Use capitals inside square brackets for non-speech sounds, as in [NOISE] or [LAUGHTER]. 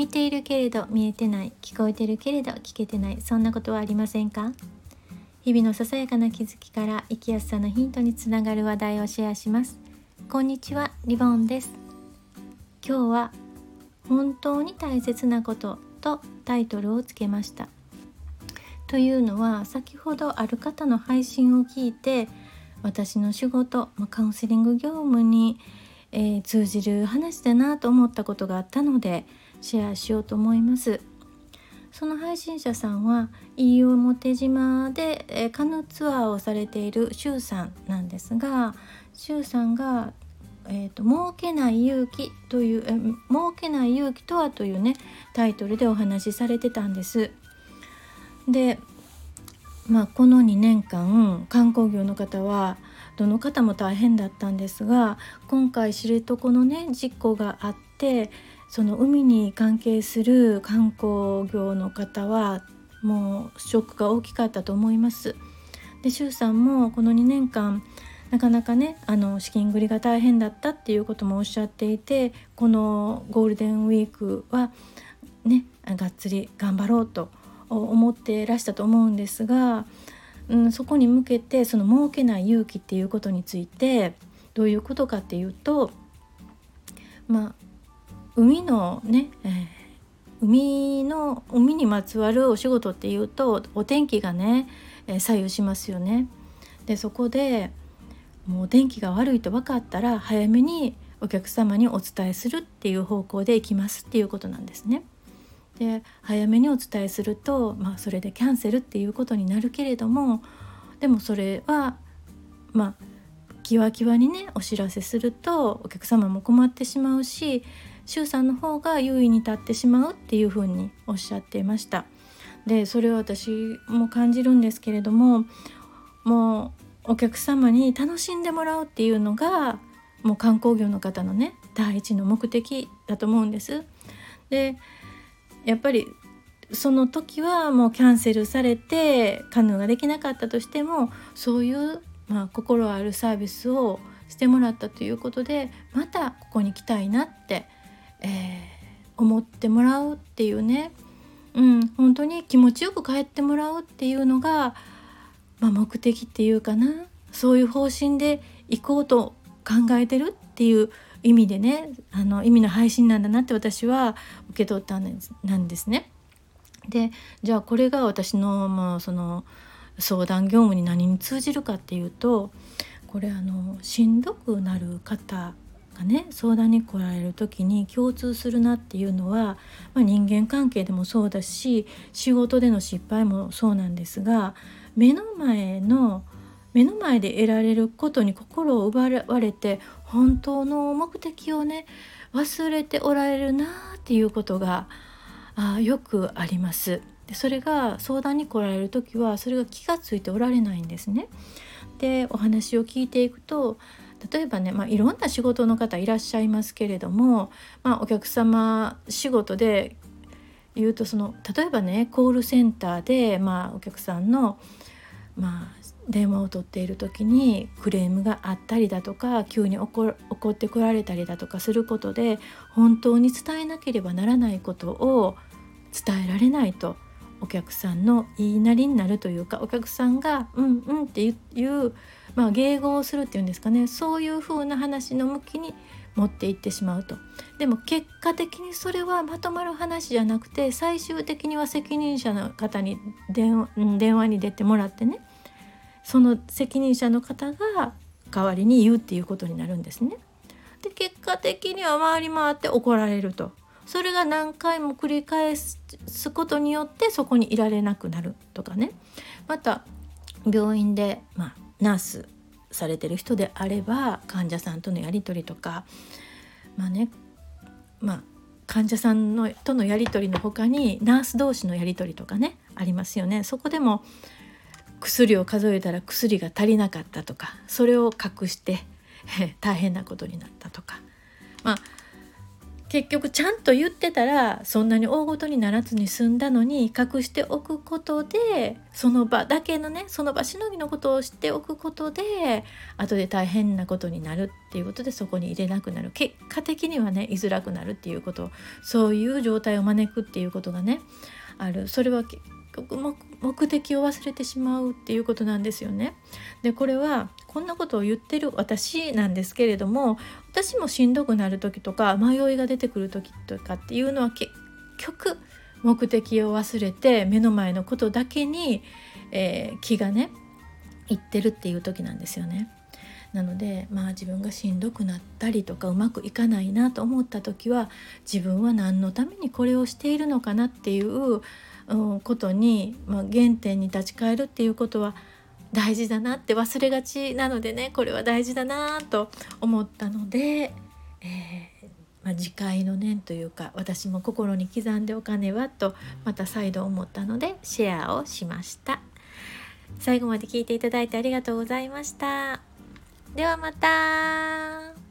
見ているけれど見えてない聞こえてるけれど聞けてないそんなことはありませんか？日々のささやかな気づきから生きやすさのヒントにつながる話題をシェアします。こんにちはリボンです。今日は本当に大切なこととタイトルをつけました。というのは先ほどある方の配信を聞いて私の仕事カウンセリング業務に、えー、通じる話だなと思ったことがあったのでシェアしようと思いますその配信者さんは飯表島で、えー、カヌーツアーをされている周さんなんですが周さんがえーと「儲けない勇気」というえ「儲けない勇気とは」というねタイトルでお話しされてたんです。でまあこの2年間観光業の方はどの方も大変だったんですが今回知床のね事故があってその海に関係する観光業の方はもうショックが大きかったと思います。で周さんもこの2年間なかなかねあの資金繰りが大変だったっていうこともおっしゃっていてこのゴールデンウィークはねがっつり頑張ろうと思ってらしたと思うんですが、うん、そこに向けてその儲けない勇気っていうことについてどういうことかっていうとまあ海のね、えー、海の海にまつわるお仕事っていうとお天気がね、えー、左右しますよね。でそこでもう天気が悪いと分かったら早めにお客様にお伝えするっていう方向でいきますっていうことなんですね。で早めにお伝えすると、まあ、それでキャンセルっていうことになるけれどもでもそれはまあキワキワにねお知らせするとお客様も困ってしまうし周さんの方が優位に立ってしまうっていうふうにおっしゃっていました。でそれを私も感じるんですけれどももうお客様に楽しんでもらうっていうのがもう観光業の方のね第一の目的だと思うんです。でやっぱりその時はもうキャンセルされてカヌーができなかったとしてもそういう、まあ、心あるサービスをしてもらったということでまたここに来たいなって、えー、思ってもらうっていうね、うん、本当に気持ちよく帰ってもらうっていうのが、まあ、目的っていうかな。そういう方針で行こうと考えてるっていう意味でねあの意味の配信なんだなって私は受け取ったんですなんですね。でじゃあこれが私の,、まあ、その相談業務に何に通じるかっていうとこれあのしんどくなる方がね相談に来られる時に共通するなっていうのは、まあ、人間関係でもそうだし仕事での失敗もそうなんですが目の前の目の前で得られることに心を奪われて本当の目的をね忘れておられるなっていうことがあよくあります。でそれが相談に来られる時はそれが気が付いておられないんですね。でお話を聞いていくと例えばね、まあ、いろんな仕事の方いらっしゃいますけれども、まあ、お客様仕事で言うとその例えばねコールセンターで、まあ、お客さんの、まあ、電話を取っている時にクレームがあったりだとか急に怒ってこられたりだとかすることで本当に伝えなければならないことを伝えられないとお客さんの言いなりになるというかお客さんが「うんうん」っていう、まあ、迎合するっていうんですかね。そういう風な話の向きに持っていってしまうと。でも結果的にそれはまとまる話じゃなくて最終的には責任者の方に電話に出てもらってね。その責任者の方が代わりに言うっていうことになるんですね。で結果的には回り回って怒られると。それが何回も繰り返すことによってそこにいられなくなるとかね。また病院で、まあ、ナースされてる人であれば患者さんとのやり取りとかまあねまあ患者さんのとのやり取りの他にナース同士のやり取りとかねありますよね。そこでも薬を数えたら薬が足りなかったとかそれを隠して [LAUGHS] 大変なことになったとかまあ結局ちゃんと言ってたらそんなに大ごとにならずに済んだのに隠しておくことでその場だけのねその場しのぎのことを知っておくことで後で大変なことになるっていうことでそこに入れなくなる。結果的にはね居づらくなるっていうこと。そういう状態を招くっていうことがねある。それは結局目目的を忘れてしまうっていうことなんですよね。でこれはこんなことを言ってる私なんですけれども私もしんどくなる時とか迷いが出てくる時とかっていうのは結局目的を忘れて目の前のことだけに、えー、気がねいってるっていう時なんですよね。なのでまあ自分がしんどくなったりとかうまくいかないなと思った時は自分は何のためにこれをしているのかなっていうことに、まあ、原点に立ち返るっていうことは大事だなって忘れがちなのでねこれは大事だなと思ったので、えー、まあ、次回の念というか私も心に刻んでおかねばとまた再度思ったのでシェアをしました。最後まで聞いていただいてありがとうございました。ではまた。